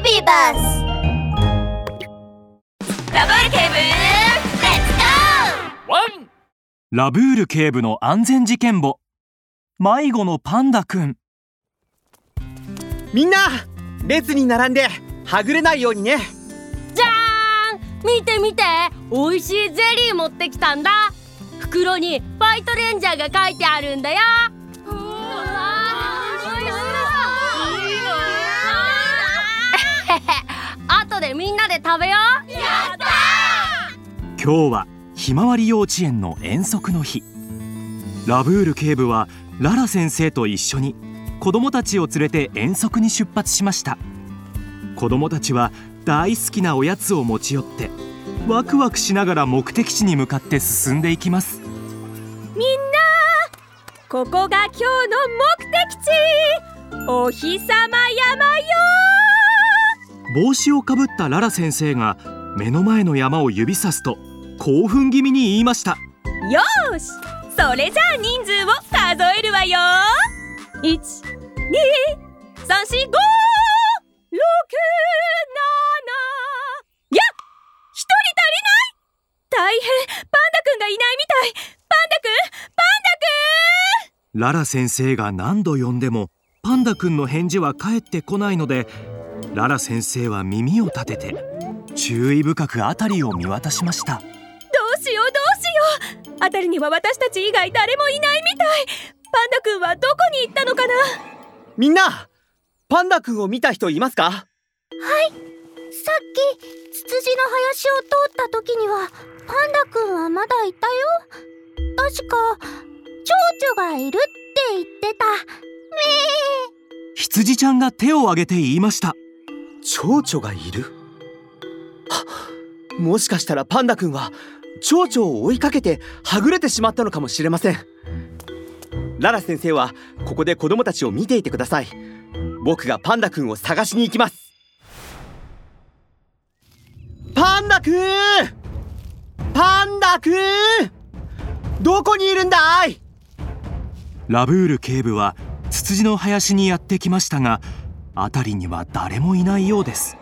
ビビバスラブール警部レッツゴワンラブール警部の安全事件簿。迷子のパンダくん。みんな列に並んではぐれないようにね。じゃーん。見て見て。美味しいゼリー持ってきたんだ。袋にファイトレンジャーが書いてあるんだよ食べよう。やった今日はひまわり幼稚園の遠足の日。ラブール警部はララ先生と一緒に子供たちを連れて遠足に出発しました。子供たちは大好きなおやつを持ち寄ってワクワクしながら目的地に向かって進んでいきます。みんなここが今日の目的地。お日様山よ帽子をかぶったララ先生が目の前の山を指さすと興奮気味に言いました。よーしそれじゃあ人数を数えるわよ。1 2 3 4 5 6 7いや一人足りない。大変パンダくんがいないみたい。パンダくんパンダくん。ララ先生が何度呼んでもパンダくんの返事は返ってこないのでララ先生は耳を立てて注意深く辺りを見渡しました。どうしようどうしよう。あたりには私たち以外誰もいないみたい。パンダくんはどこに行ったのかな？みんなパンダくんを見た人いますか？さっきツツジの林を通った時にはパンダくんはまだいたよ。確か蝶々がいるって言ってた。羊ちゃんが手を挙げて言いました蝶々がいる？もしかしたらパンダくんは蝶々を追いかけてはぐれてしまったのかもしれません。ララ先生はここで子供たちを見ていてください。僕がパンダくんを探しに行きます。パンダくん！パンダくん！どこにいるんだい？ラブール警部はツツジの林にやってきましたが辺りには誰もいないようです。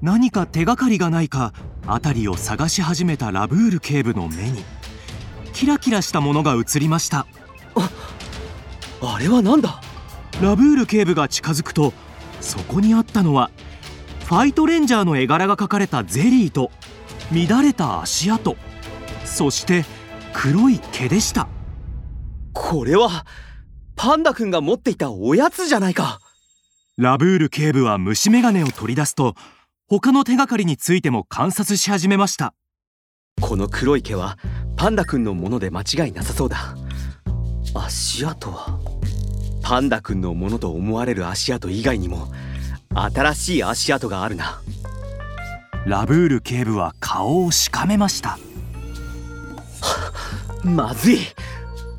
何か手がかりがないか辺りを探し始めたラブール警部の目にキラキラしたものが映りました。あれはなんだ？ラブール警部が近づくとそこにあったのはファイトレンジャーの絵柄が描かれたゼリーと乱れた足跡そして黒い毛でした。これはパンダくんが持っていたおやつじゃないかラブール警部は虫眼鏡を取り出すと他の手がかりについても観察し始めました。この黒い毛はパンダくんのもので間違いなさそうだ。足跡はパンダくんのものと思われる足跡以外にも新しい足跡があるな。ラブール警部は顔をしかめました。まずい。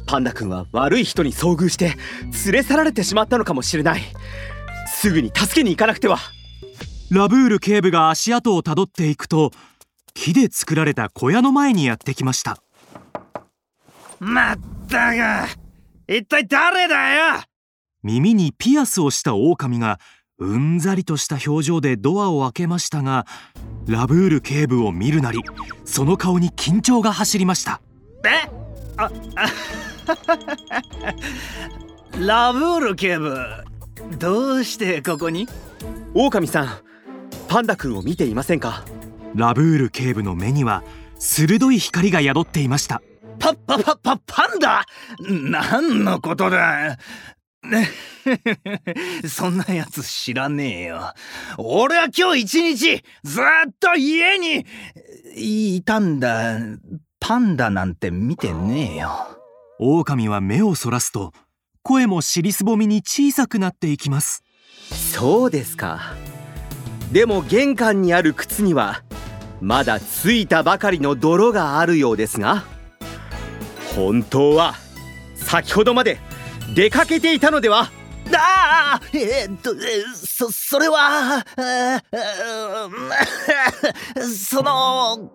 パンダくんは悪い人に遭遇して連れ去られてしまったのかもしれないすぐに助けに行かなくては。ラブール警部が足跡をたどっていくと木で作られた小屋の前にやってきました。まったく一体誰だよ？耳にピアスをした狼がうんざりとした表情でドアを開けましたがラブール警部を見るなりその顔に緊張が走りました。え？ああ ラブール警部どうしてここに？狼さんパンダくんを見ていませんか？ラブール警部の目には鋭い光が宿っていました。パパパパパンダ？何のことだ？ね そんなやつ知らねえよ。俺は今日一日ずっと家にいたんだ。パンダなんて見てねえよ。狼は目をそらすと声も尻すぼみに小さくなっていきます。そうですか。でも玄関にある靴にはまだついたばかりの泥があるようですが本当は先ほどまで出かけていたのでは？ああえー、っとえーそそれはえー その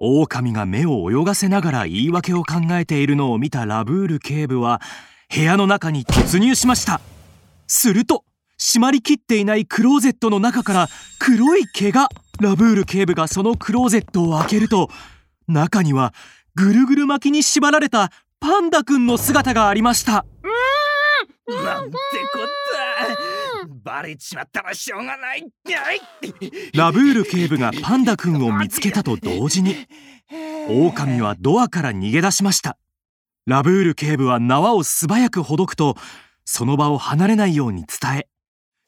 狼が目を泳がせながら言い訳を考えているのを見たラブール警部は部屋の中に突入しました。すると閉まりきっていないクローゼットの中から黒い毛がラブール警部がそのクローゼットを開けると中にはぐるぐる巻きに縛られたパンダくんの姿がありました。なんてこった。バレちまったらしょうがない。ラブール警部がパンダくんを見つけたと同時に狼はドアから逃げ出しましたラブール警部は縄を素早くほどくとその場を離れないように伝え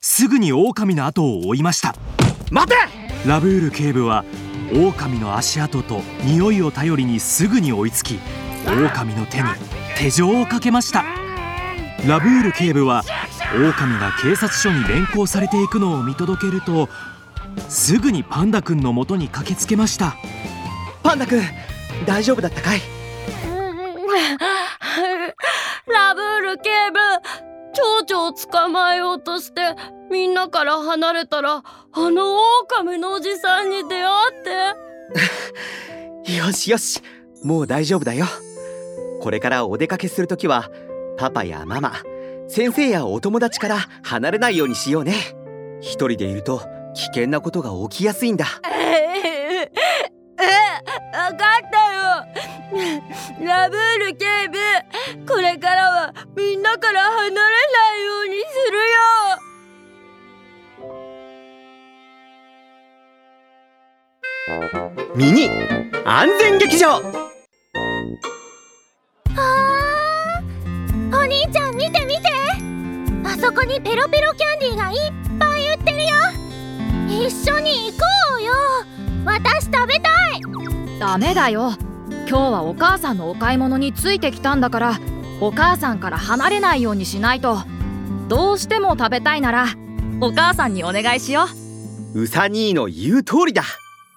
すぐに狼の後を追いました。待て！ラブール警部は狼の足跡と匂いを頼りにすぐに追いつき狼の手に手錠をかけました。ラブール警部は狼が警察署に連行されていくのを見届けるとすぐにパンダくんの元に駆けつけました。パンダくん大丈夫だったかい？ラブール警部。蝶々を捕まえようとしてみんなから離れたらあの狼のおじさんに出会って。よしよしもう大丈夫だよ。これからお出かけするときはパパやママ先生やお友達から離れないようにしようね。一人でいると危険なことが起きやすいんだ。え分かった。よラブール警部これからはみんなから離れないようにするよ。ミニ安全劇場。あーお兄ちゃん見て見て。あそこにペロペロキャンディーがいっぱい売ってるよ。一緒に行こうよ。私食べたい。ダメだよ今日はお母さんのお買い物についてきたんだからお母さんから離れないようにしないと。どうしても食べたいならお母さんにお願いしよう。うさ兄の言う通りだ。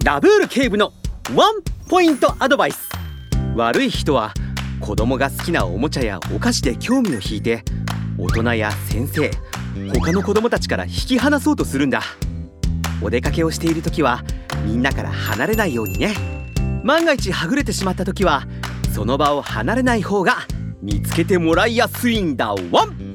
ラブール警部のワンポイントアドバイス。悪い人は子供が好きなおもちゃやお菓子で興味を引いて大人や先生他の子供たちから引き離そうとするんだ。お出かけをしている時はみんなから離れないようにね。万が一はぐれてしまった時はその場を離れない方が見つけてもらいやすいんだワン